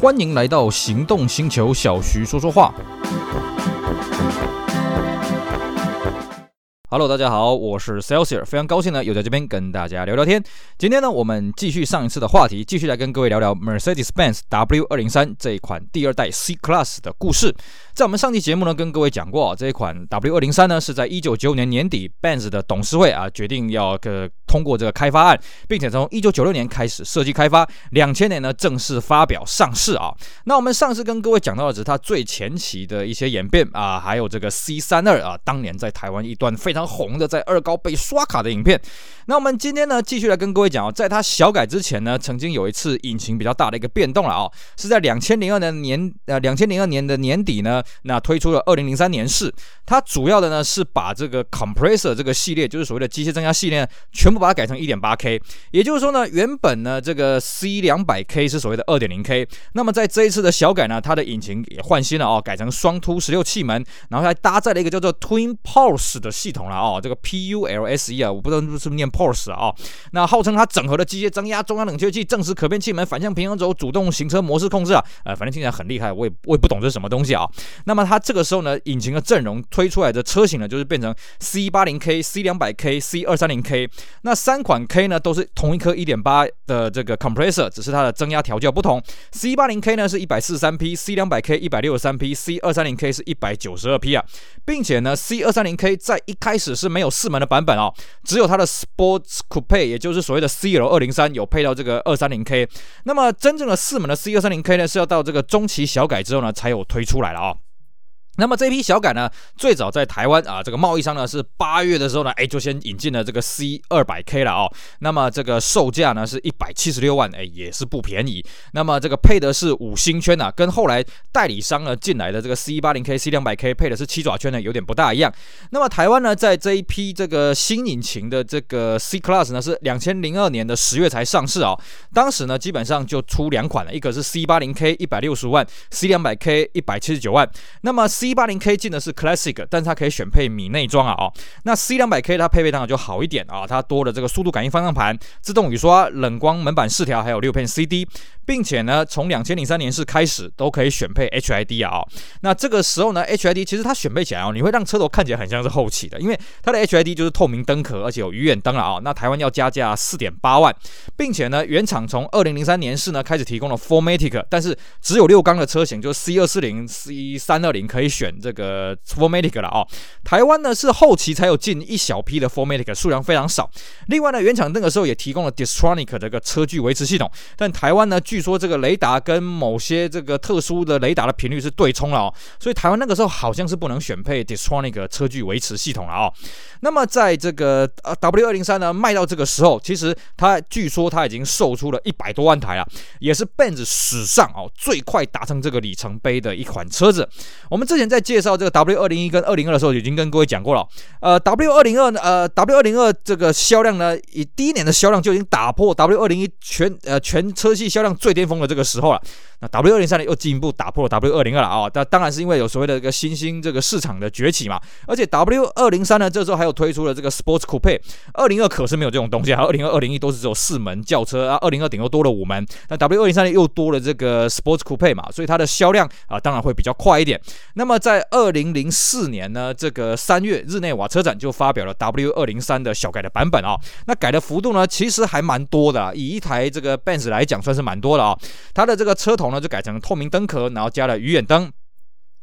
欢迎来到行动星球，小徐说说话。Hello，大家好，我是 Celsius，非常高兴呢，又在这边跟大家聊聊天。今天呢，我们继续上一次的话题，继续来跟各位聊聊 Mercedes-Benz W 二零三这一款第二代 C Class 的故事。在我们上期节目呢，跟各位讲过，这一款 W203 呢是在一九九五年年底，Benz 的董事会啊决定要个通过这个开发案，并且从一九九六年开始设计开发，两千年呢正式发表上市啊。那我们上次跟各位讲到的只是它最前期的一些演变啊，还有这个 C 三二啊，当年在台湾一段非常红的在二高被刷卡的影片。那我们今天呢，继续来跟各位讲哦，在它小改之前呢，曾经有一次引擎比较大的一个变动了啊，是在两千零二年年呃两千零二年的年底呢，那推出了二零零三年式。它主要的呢是把这个 compressor 这个系列，就是所谓的机械增压系列，全部把它改成一点八 K。也就是说呢，原本呢这个 C 两百 K 是所谓的二点零 K，那么在这一次的小改呢，它的引擎也换新了哦，改成双凸十六气门，然后还搭载了一个叫做 Twin Pulse 的系统了哦，这个 P U L S E 啊，我不知道是不是念 Pulse 啊，那号称它整合了机械增压、中央冷却器、正时可变气门、反向平衡轴、主动行车模式控制啊，呃，反正听起来很厉害，我也我也不懂这是什么东西啊。那么它这个时候呢，引擎的阵容推出来的车型呢，就是变成 C 八零 K、C 两百 K、C 二三零 K，那三款 K 呢都是同一颗一点八的这个 compressor，只是它的增压调教不同。C 八零 K 呢是一百四十三匹，C 两百 K 一百六十三匹，C 二三零 K 是一百九十二匹啊，并且呢，C 二三零 K 在一开始是没有四门的版本哦，只有它的 Sports Coupe，也就是所谓的 CL 二零三有配到这个二三零 K，那么真正的四门的 C 二三零 K 呢是要到这个中期小改之后呢才有推出来了啊、哦。那么这批小改呢，最早在台湾啊，这个贸易商呢是八月的时候呢，哎，就先引进了这个 C 二百 K 了哦。那么这个售价呢是一百七十六万，哎，也是不便宜。那么这个配的是五星圈啊，跟后来代理商呢进来的这个 C 八零 K、C 两百 K 配的是七爪圈呢，有点不大一样。那么台湾呢，在这一批这个新引擎的这个 C Class 呢，是两千零二年的十月才上市啊、哦。当时呢，基本上就出两款了，一个是 C 八零 K 一百六十万，C 两百 K 一百七十九万。那么 C 八零 K 进的是 Classic，但是它可以选配米内装啊哦。那 C 两百 K 它配备当然就好一点啊，它多了这个速度感应方向盘、自动雨刷、冷光门板饰条，还有六片 CD，并且呢，从两千零三年式开始都可以选配 HID 啊。那这个时候呢，HID 其实它选配起来哦，你会让车头看起来很像是后起的，因为它的 HID 就是透明灯壳，而且有鱼眼灯了啊。那台湾要加价四点八万，并且呢，原厂从二零零三年式呢开始提供了 4MATIC，但是只有六缸的车型，就是 C 二四零、C 三二零可以选这个。Formatic 了哦，台湾呢是后期才有进一小批的 Formatic，数量非常少。另外呢，原厂那个时候也提供了 Distronic 这个车距维持系统，但台湾呢，据说这个雷达跟某些这个特殊的雷达的频率是对冲了哦，所以台湾那个时候好像是不能选配 Distronic 车距维持系统了哦。那么在这个呃 W203 呢卖到这个时候，其实它据说它已经售出了一百多万台了，也是 Benz 史上哦最快达成这个里程碑的一款车子。我们之前在介绍这个 W 二零一跟二零二的时候，已经跟各位讲过了。呃，W 二零二呢呃 W 二零二这个销量呢，以第一年的销量就已经打破 W 二零一全呃全车系销量最巅峰的这个时候了。那 W 二零三呢又进一步打破了 W 二零二了啊！那当然是因为有所谓的一个新兴这个市场的崛起嘛。而且 W 二零三呢，这时候还有推出了这个 Sports Coupe。二零二可是没有这种东西啊，二零二、二零一都是只有四门轿车啊，二零二顶多多了五门。那 W 二零三呢又多了这个 Sports Coupe 嘛，所以它的销量啊当然会比较快一点。那么在二零零四年呢，这个三月日内瓦车展就发表了 W 二零三的小改的版本啊。那改的幅度呢，其实还蛮多的，以一台这个 Benz 来讲算是蛮多的啊。它的这个车头。然后就改成透明灯壳，然后加了鱼眼灯。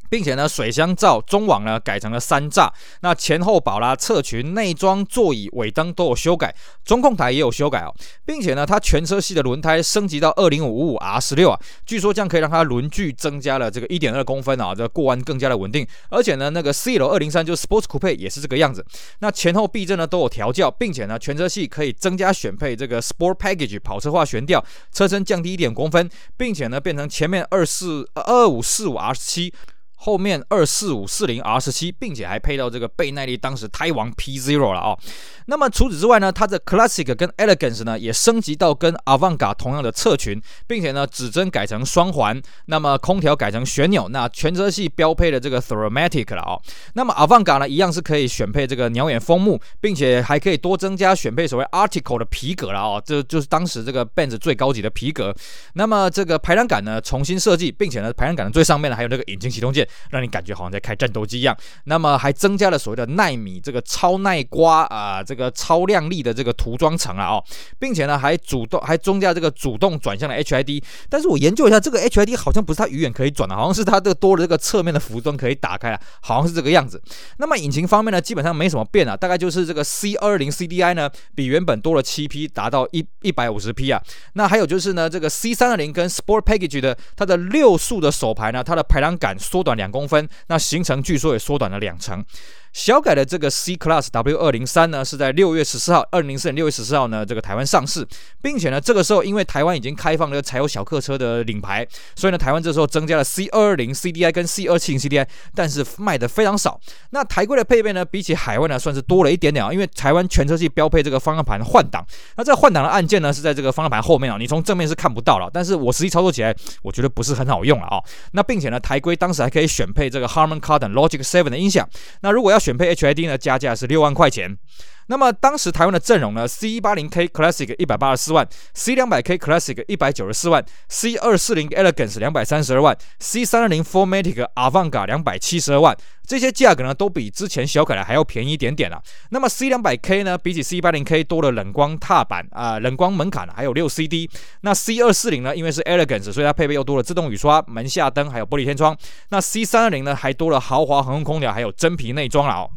并且呢，水箱罩中网呢改成了三栅，那前后保啦、侧裙、内装、座椅、尾灯都有修改，中控台也有修改哦，并且呢，它全车系的轮胎升级到二零五五 R 十六啊，据说这样可以让它轮距增加了这个一点二公分啊，这过弯更加的稳定，而且呢，那个 CL 二零三就是 Sports Coupe 也是这个样子，那前后避震呢都有调教，并且呢，全车系可以增加选配这个 Sport Package 跑车化悬吊，车身降低一点公分，并且呢，变成前面二四二五四五 R 七。后面二四五四零 R 十七，并且还配到这个倍耐力当时胎王 P Zero 了哦。那么除此之外呢，它的 Classic 跟 Elegance 呢也升级到跟 Avanga 同样的侧裙，并且呢指针改成双环，那么空调改成旋钮，那全车系标配的这个 Thermatic 了哦。那么 Avanga 呢一样是可以选配这个鸟眼风幕，并且还可以多增加选配所谓 Article 的皮革了哦，这就是当时这个 Benz 最高级的皮革。那么这个排挡杆呢重新设计，并且呢排挡杆的最上面呢还有那个引擎启动键。让你感觉好像在开战斗机一样。那么还增加了所谓的奈米这个超耐刮啊，这个超亮丽的这个涂装层啊哦，并且呢还主动还增加这个主动转向的 HID。但是我研究一下，这个 HID 好像不是它鱼眼可以转的，好像是它这个多了这个侧面的浮灯可以打开啊，好像是这个样子。那么引擎方面呢，基本上没什么变啊，大概就是这个 C220 CDI 呢比原本多了七匹，达到一一百五十匹啊。那还有就是呢，这个 C320 跟 Sport Package 的它的六速的手排呢，它的排挡杆缩短两公分，那行程据说也缩短了两成。小改的这个 C Class W 二零三呢，是在六月十四号，二零零四年六月十四号呢，这个台湾上市，并且呢，这个时候因为台湾已经开放了柴油小客车的领牌，所以呢，台湾这时候增加了 C 二二零 CDI 跟 C 二七零 CDI，但是卖的非常少。那台规的配备呢，比起海外呢，算是多了一点点啊，因为台湾全车系标配这个方向盘换挡，那这换挡的按键呢，是在这个方向盘后面啊，你从正面是看不到了，但是我实际操作起来，我觉得不是很好用了啊。那并且呢，台规当时还可以选配这个 Harman Kardon Logic Seven 的音响，那如果要选配 HID 呢？加价是六万块钱。那么当时台湾的阵容呢？C 一八零 K Classic 一百八十四万，C 两百 K Classic 一百九十四万，C 二四零 Elegance 两百三十二万，C 三二零 4MATIC Avantgarde 两百七十二万。这些价格呢，都比之前小凯的还要便宜一点点啊。那么 C 两百 K 呢，比起 C 一八零 K 多了冷光踏板啊、冷光门槛还有六 CD。那 C 二四零呢，因为是 Elegance，所以它配备又多了自动雨刷、门下灯还有玻璃天窗。那 C 三二零呢，还多了豪华恒温空调还有真皮内装了哦。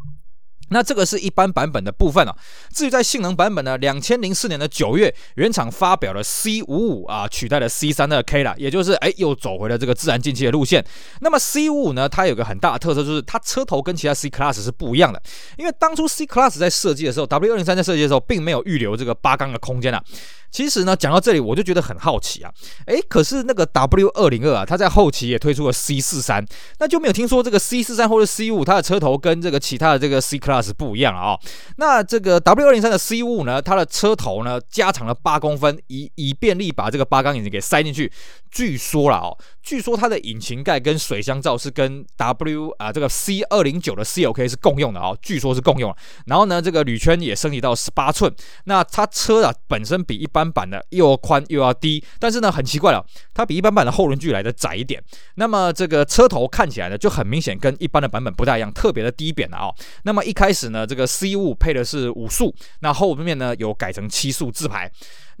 那这个是一般版本的部分啊。至于在性能版本呢，两千零四年的九月，原厂发表了 C 五五啊，取代了 C 三二 K 了，也就是哎又走回了这个自然进气的路线。那么 C 五五呢，它有个很大的特色，就是它车头跟其他 C Class 是不一样的。因为当初 C Class 在设计的时候，W 二零三在设计的时候，并没有预留这个八缸的空间啊。其实呢，讲到这里我就觉得很好奇啊，诶，可是那个 W 二零二啊，它在后期也推出了 C 四三，那就没有听说这个 C 四三或者 C 五它的车头跟这个其他的这个 C Class 不一样啊、哦。那这个 W 二零三的 C 五呢，它的车头呢加长了八公分，以以便利把这个八缸引擎给塞进去。据说了哦，据说它的引擎盖跟水箱罩是跟 W 啊这个 C 二零九的 CLK 是共用的哦，据说是共用。然后呢，这个铝圈也升级到十八寸。那它车啊本身比一般般版的又宽又要低，但是呢，很奇怪了，它比一般版的后轮距来的窄一点。那么这个车头看起来呢，就很明显跟一般的版本不大一样，特别的低扁了啊、哦。那么一开始呢，这个 C 五配的是五速，那后面呢有改成七速自排。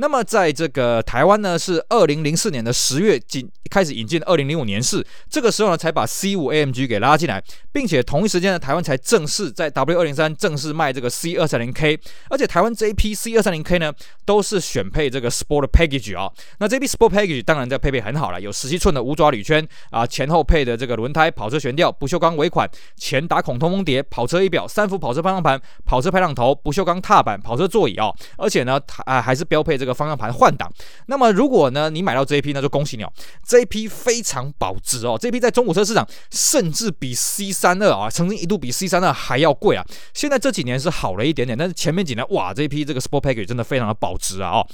那么在这个台湾呢，是二零零四年的十月进开始引进，二零零五年式，这个时候呢才把 C 五 AMG 给拉进来，并且同一时间呢，台湾才正式在 W 二零三正式卖这个 C 二三零 K，而且台湾这一批 C 二三零 K 呢，都是选配这个 Sport Package 啊、哦。那这批 Sport Package 当然在配备很好了，有十七寸的五爪铝圈啊，前后配的这个轮胎、跑车悬吊、不锈钢尾款、前打孔通风碟、跑车仪表、三幅跑车方向盘、跑车排挡头、不锈钢踏板、跑车座椅啊、哦，而且呢，它啊还是标配这个。方向盘换挡，那么如果呢，你买到这一批，那就恭喜你哦，这一批非常保值哦，这一批在中古车市场甚至比 C 三二啊，曾经一度比 C 三二还要贵啊，现在这几年是好了一点点，但是前面几年哇，这一批这个 Sport Package 真的非常的保值啊哦。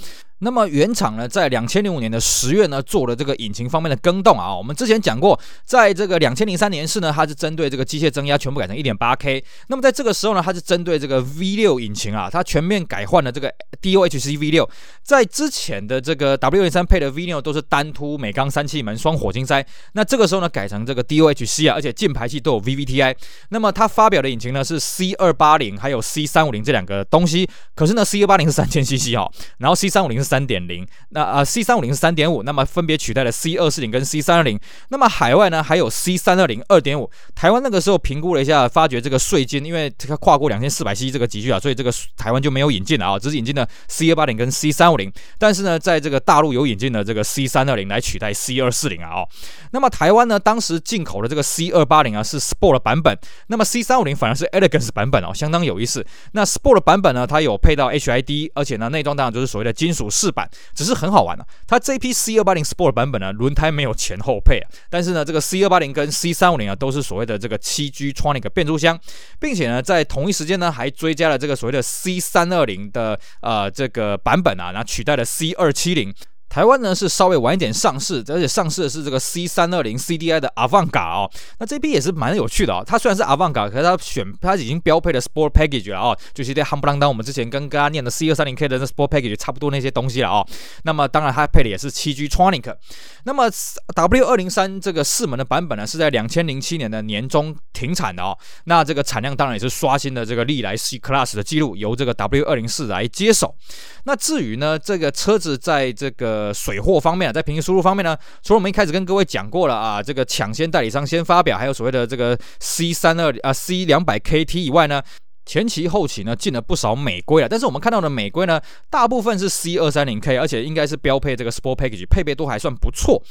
那么原厂呢，在两千零五年的十月呢，做了这个引擎方面的更动啊。我们之前讲过，在这个两千零三年式呢，它是针对这个机械增压全部改成一点八 K。那么在这个时候呢，它是针对这个 V 六引擎啊，它全面改换了这个 DOHC V 六。在之前的这个 W 零三配的 V 六都是单凸美钢三气门双火星塞，那这个时候呢，改成这个 DOHC 啊，而且进排气都有 VVTi。那么它发表的引擎呢是 C 二八零还有 C 三五零这两个东西，可是呢 C 二八零是三千 CC 哈，然后 C 三五零是三三点零，那啊 C 三五零是三点五，那么分别取代了 C 二四零跟 C 三二零。那么海外呢还有 C 三二零二点五。台湾那个时候评估了一下，发觉这个税金，因为它跨过两千四百 C 这个级距啊，所以这个台湾就没有引进了啊，只是引进了 C 二八零跟 C 三五零。但是呢，在这个大陆有引进了这个 C 三二零来取代 C 二四零啊哦。那么台湾呢当时进口的这个 C 二八零啊是 Sport 版本，那么 C 三五零反而是 Elegance 版本哦，相当有意思。那 Sport 版本呢，它有配到 HID，而且呢内装当然就是所谓的金属。试版，只是很好玩啊。它这一批 C 二八零 Sport 版本呢，轮胎没有前后配啊，但是呢，这个 C 二八零跟 C 三五零啊，都是所谓的这个七 G Tronic 变速箱，并且呢，在同一时间呢，还追加了这个所谓的 C 三二零的呃这个版本啊，然后取代了 C 二七零。台湾呢是稍微晚一点上市，而且上市的是这个 C 三二零 CDI 的 Avangar 哦，那这批也是蛮有趣的哦。它虽然是 Avangar 可是它选它已经标配了 Sport Package 了哦，就是在夯不啷当我们之前跟大家念的 C 二三零 K 的 Sport Package 差不多那些东西了哦。那么当然它配的也是七 G Tronic。那么 W 二零三这个四门的版本呢是在两千零七年的年中停产的哦。那这个产量当然也是刷新了这个历来 C Class 的记录，由这个 W 二零四来接手。那至于呢这个车子在这个呃，水货方面啊，在平行输入方面呢，除了我们一开始跟各位讲过了啊，这个抢先代理商先发表，还有所谓的这个 C 三二啊 C 两百 KT 以外呢，前期后期呢进了不少美规啊，但是我们看到的美规呢，大部分是 C 二三零 K，而且应该是标配这个 Sport Package，配备都还算不错。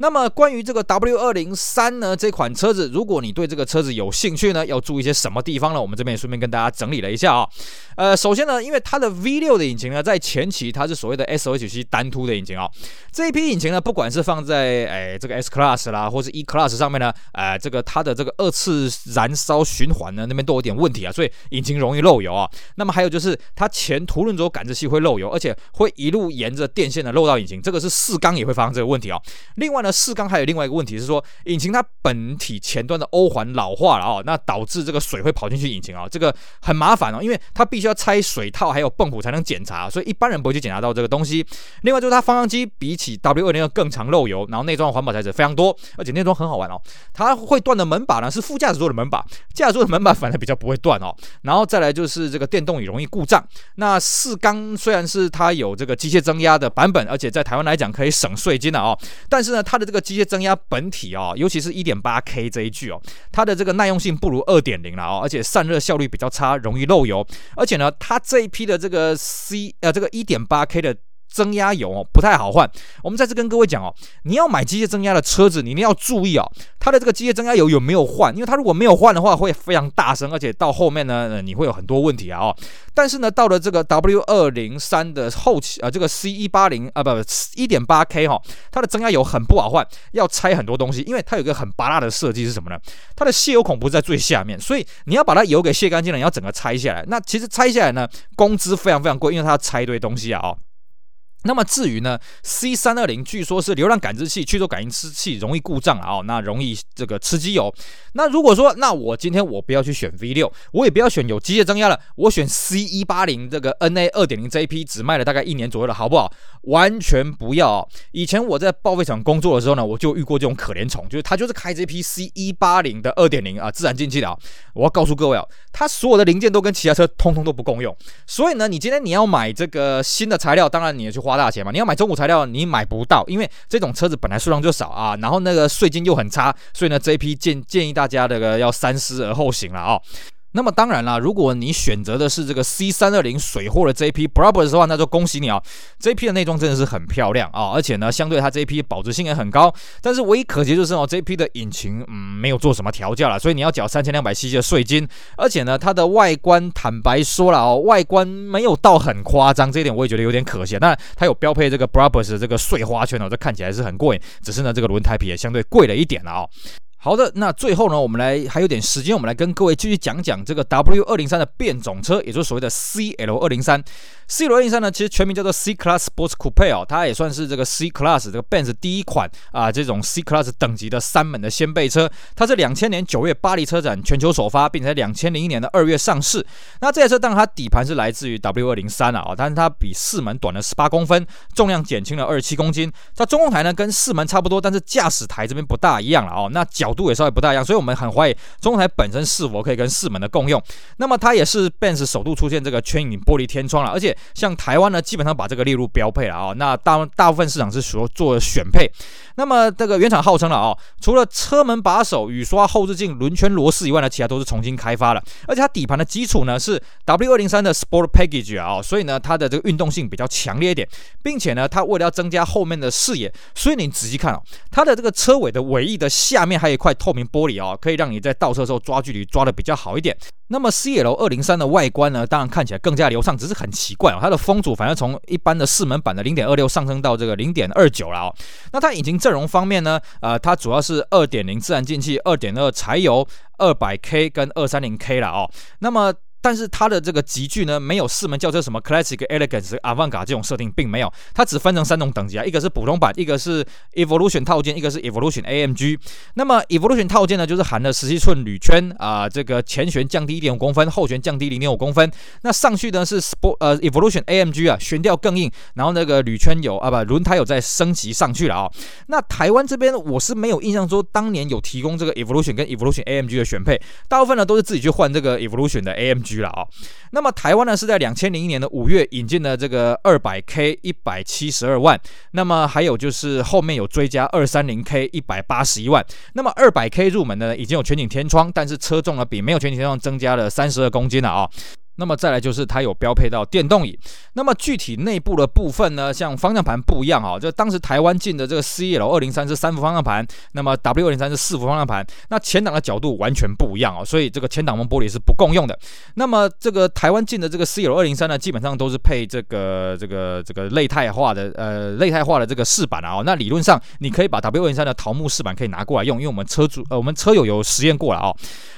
那么关于这个 W 二零三呢，这款车子，如果你对这个车子有兴趣呢，要注意些什么地方呢？我们这边也顺便跟大家整理了一下啊、呃，首先呢，因为它的 V 六的引擎呢，在前期它是所谓的 SOHC 单凸的引擎啊、这一批引擎呢，不管是放在哎这个 S Class 啦，或是 E Class 上面呢，呃，这个它的这个二次燃烧循环呢，那边都有点问题啊，所以引擎容易漏油啊。那么还有就是它前凸轮轴感知器会漏油，而且会一路沿着电线的漏到引擎，这个是四缸也会发生这个问题啊、另外呢。四缸还有另外一个问题是说，引擎它本体前端的欧环老化了哦，那导致这个水会跑进去引擎啊，这个很麻烦哦，因为它必须要拆水套还有泵浦才能检查，所以一般人不会去检查到这个东西。另外就是它方向机比起 W 二零二更常漏油，然后内装环保材质非常多，而且内装很好玩哦，它会断的门把呢是副驾驶座的门把，驾驶座的门把反而比较不会断哦。然后再来就是这个电动椅容易故障。那四缸虽然是它有这个机械增压的版本，而且在台湾来讲可以省税金的哦，但是呢它它的这个机械增压本体哦，尤其是一点八 K 这一具哦，它的这个耐用性不如二点零了哦，而且散热效率比较差，容易漏油，而且呢，它这一批的这个 C 呃这个一点八 K 的。增压油哦不太好换，我们再次跟各位讲哦，你要买机械增压的车子，你一定要注意哦，它的这个机械增压油有没有换？因为它如果没有换的话，会非常大声，而且到后面呢，你会有很多问题啊哦。但是呢，到了这个 W 二零三的后期啊，这个 C 一八零啊不不一点八 K 哈，它的增压油很不好换，要拆很多东西，因为它有一个很拔辣的设计是什么呢？它的泄油孔不是在最下面，所以你要把它油给卸干净了，你要整个拆下来。那其实拆下来呢，工资非常非常贵，因为它要拆一堆东西啊哦。那么至于呢，C 三二零据说是流量感知器、驱动感应器容易故障啊、那容易这个吃机油。那如果说，那我今天我不要去选 V 六，我也不要选有机械增压了，我选 C 一八零这个 NA 二点零这一批只卖了大概一年左右了，好不好？完全不要、哦。以前我在报废厂工作的时候呢，我就遇过这种可怜虫，就是他就是开这批 C 一八零的二点零啊自然进气的啊。我要告诉各位啊、哦，它所有的零件都跟其他车通通都不共用，所以呢，你今天你要买这个新的材料，当然你也去花大钱嘛。你要买中古材料，你买不到，因为这种车子本来数量就少啊，然后那个税金又很差，所以呢，这一批建建议大家这个要三思而后行了啊、那么当然啦，如果你选择的是这个 C 三二零水货的这一批 Brabus 的话，那就恭喜你啊！这一批的内装真的是很漂亮啊，而且呢，相对它这一批保值性也很高。但是唯一可惜就是哦，这一批的引擎嗯没有做什么调教了，所以你要缴三千两百 cc 的税金。而且呢，它的外观坦白说了哦，外观没有到很夸张，这一点我也觉得有点可惜。当然，它有标配这个 Brabus 的这个碎花圈哦，这看起来是很过瘾。只是呢，这个轮胎皮也相对贵了一点了哦。好的，那最后呢，我们来还有点时间，我们来跟各位继续讲讲这个 W 二零三的变种车，也就是所谓的 CL 二零三。CL 二零三呢，其实全名叫做 C Class Sports Coupe 哦，它也算是这个 C Class 这个 Benz 第一款啊这种 C Class 等级的三门的掀背车。它是两千年九月巴黎车展全球首发，并且在两千零一年的二月上市。那这台车当然它底盘是来自于 W 二零三啊，但是它比四门短了十八公分，重量减轻了二十七公斤。它中控台呢跟四门差不多，但是驾驶台这边不大一样了哦，那脚。角度也稍微不大一样，所以我们很怀疑中台本身是否可以跟四门的共用。那么它也是 Benz 首度出现这个全影玻璃天窗了，而且像台湾呢，基本上把这个列入标配了啊、那大大部分市场是说做选配。那么这个原厂号称了啊、哦，除了车门把手、雨刷、后视镜、轮圈螺丝以外呢，其他都是重新开发了。而且它底盘的基础呢是 W 二零三的 Sport Package 啊、所以呢它的这个运动性比较强烈一点，并且呢它为了要增加后面的视野，所以你仔细看哦，它的这个车尾的尾翼的下面还有一。块透明玻璃哦，可以让你在倒车的时候抓距离抓的比较好一点。那么 CL 二零三的外观呢，当然看起来更加流畅，只是很奇怪哦，它的风阻反而从一般的四门版的零点二六上升到这个零点二九了哦。那它引擎阵容方面呢，呃，它主要是二点零自然进气、二点二柴油、二百 K 跟二三零 K 了哦。那么但是它的这个级距呢，没有四门轿车什么 Classic、Elegance、Avantgarde 这种设定，并没有，它只分成三种等级啊，一个是普通版，一个是 Evolution 套件，一个是 Evolution AMG。那么 Evolution 套件呢，就是含了十七寸铝圈啊，这个前悬降低一点五公分，后悬降低零点五公分。那上去呢是 Sport 呃 Evolution AMG 啊，悬吊更硬，然后那个铝圈有啊不轮胎有在升级上去了啊、哦。那台湾这边我是没有印象说当年有提供这个 Evolution 跟 Evolution AMG 的选配，大部分呢都是自己去换这个 Evolution 的 AMG。了啊，那么台湾呢是在两千零一年的五月引进了这个二百 K 一百七十二万，那么还有就是后面有追加二三零 K 一百八十一万，那么二百 K 入门呢已经有全景天窗，但是车重呢比没有全景天窗增加了三十二公斤了啊。那么再来就是它有标配到电动椅，那么具体内部的部分呢，像方向盘不一样啊，就当时台湾进的这个 CL 二零三是三幅方向盘，那么 W 二零三是四幅方向盘，那前挡的角度完全不一样啊，所以这个前挡风玻璃是不共用的。那么这个台湾进的这个 CL 二零三呢，基本上都是配这个这个这个类钛化的呃类钛化的这个饰板啊，那理论上你可以把 W 二零三的桃木饰板可以拿过来用，因为我们车主呃我们车友有实验过了啊。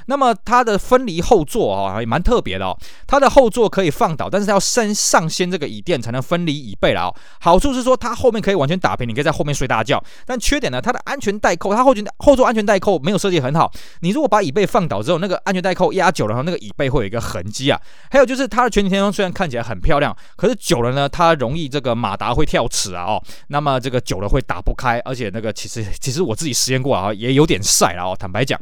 那么它的分离后座啊也蛮特别的哦，它的后座可以放倒，但是它要先上掀这个椅垫才能分离椅背了哦。好处是说它后面可以完全打平，你可以在后面睡大觉。但缺点呢，它的安全带扣，它后前后座安全带扣没有设计很好。你如果把椅背放倒之后，那个安全带扣压久了，然后那个椅背会有一个痕迹啊。还有就是它的全景天窗虽然看起来很漂亮，可是久了呢，它容易这个马达会跳齿啊哦。那么这个久了会打不开，而且那个其实其实我自己实验过啊，也有点晒了哦，坦白讲。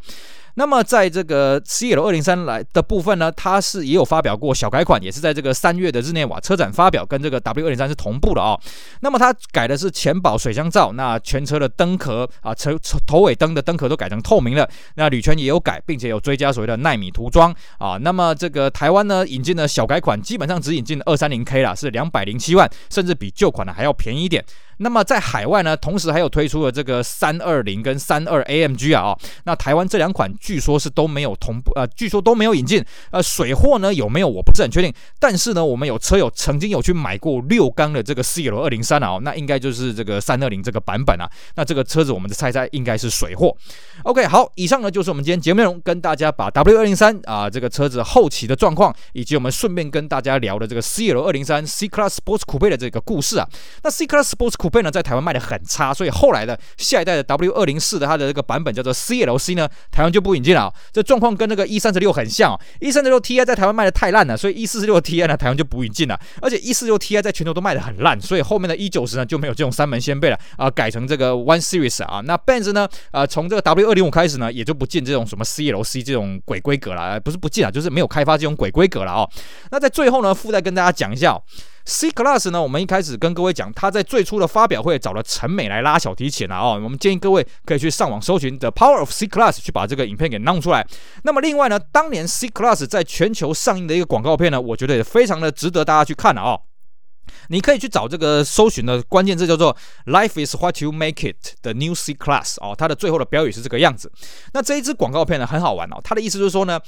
那么在这个 CL 二零三来的部分呢，它是也有发表过小改款，也是在这个三月的日内瓦车展发表，跟这个 W 二零三是同步的啊、哦。那么它改的是前保水箱罩，那全车的灯壳啊，车头尾灯的灯壳都改成透明了，那铝圈也有改，并且有追加所谓的纳米涂装啊。那么这个台湾呢引进的小改款，基本上只引进二三零 K 啦，是两百零七万，甚至比旧款的还要便宜一点。那么在海外呢，同时还有推出了这个三二零跟三二 AMG 啊，哦，那台湾这两款据说是都没有同步，呃，据说都没有引进，呃，水货呢有没有我不是很确定，但是呢，我们有车友曾经有去买过六缸的这个 CL 二零三啊，那应该就是这个三二零这个版本啊，那这个车子我们的猜猜应该是水货。OK，好，以上呢就是我们今天节目内容，跟大家把 W 二零三啊这个车子后期的状况，以及我们顺便跟大家聊的这个 CL 二零三 C Class Sports Coupe 的这个故事啊，那 C Class Sports Coupe 呢，在台湾卖的很差，所以后来的下一代的 W 二零四的它的这个版本叫做 CLC 呢，台湾就不引进了。这状况跟那个 E 三十六很像，E 三十六 Ti 在台湾卖的太烂了，所以 E 四十六 Ti 呢，台湾就不引进了。而且 E 四十六 Ti 在全球都卖的很烂，所以后面的 E 九十呢就没有这种三门掀背了啊，改成这个 One Series 啊。那 Benz 呢，呃，从这个 W 二零五开始呢，也就不进这种什么 CLC 这种鬼规格了，不是不进啊，就是没有开发这种鬼规格了哦。那在最后呢，附带跟大家讲一下。C Class 呢，我们一开始跟各位讲，他在最初的发表会找了陈美来拉小提琴啊，哦，我们建议各位可以去上网搜寻 The Power of C Class 去把这个影片给弄出来。那么另外呢，当年 C Class 在全球上映的一个广告片呢，我觉得也非常的值得大家去看了啊。你可以去找这个搜寻的关键字叫做 “Life is what you make it” 的 New C Class 哦，它的最后的标语是这个样子。那这一支广告片呢，很好玩哦，它的意思就是说呢。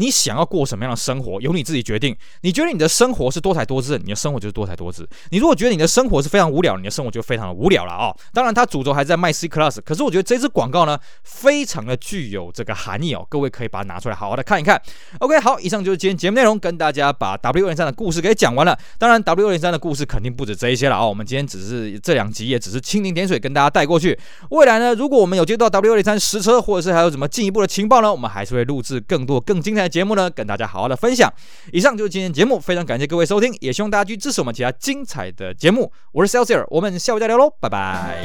你想要过什么样的生活，由你自己决定。你觉得你的生活是多彩多姿，你的生活就是多彩多姿。你如果觉得你的生活是非常无聊，你的生活就非常的无聊了啊、哦。当然，它主轴还在卖 C Class，可是我觉得这支广告呢，非常的具有这个含义哦。各位可以把它拿出来好好的看一看。OK，好，以上就是今天节目内容，跟大家把 W 二零三的故事给讲完了。当然，W 二零三的故事肯定不止这一些了啊、我们今天只是这两集也只是蜻蜓点水，跟大家带过去。未来呢，如果我们有接到 W 二零三实车，或者是还有什么进一步的情报呢，我们还是会录制更多更精彩的节目呢，跟大家。好好的分享，以上就是今天节目，非常感谢各位收听，也希望大家去支持我们其他精彩的节目。我是 Celsius，我们下回再聊喽，拜拜。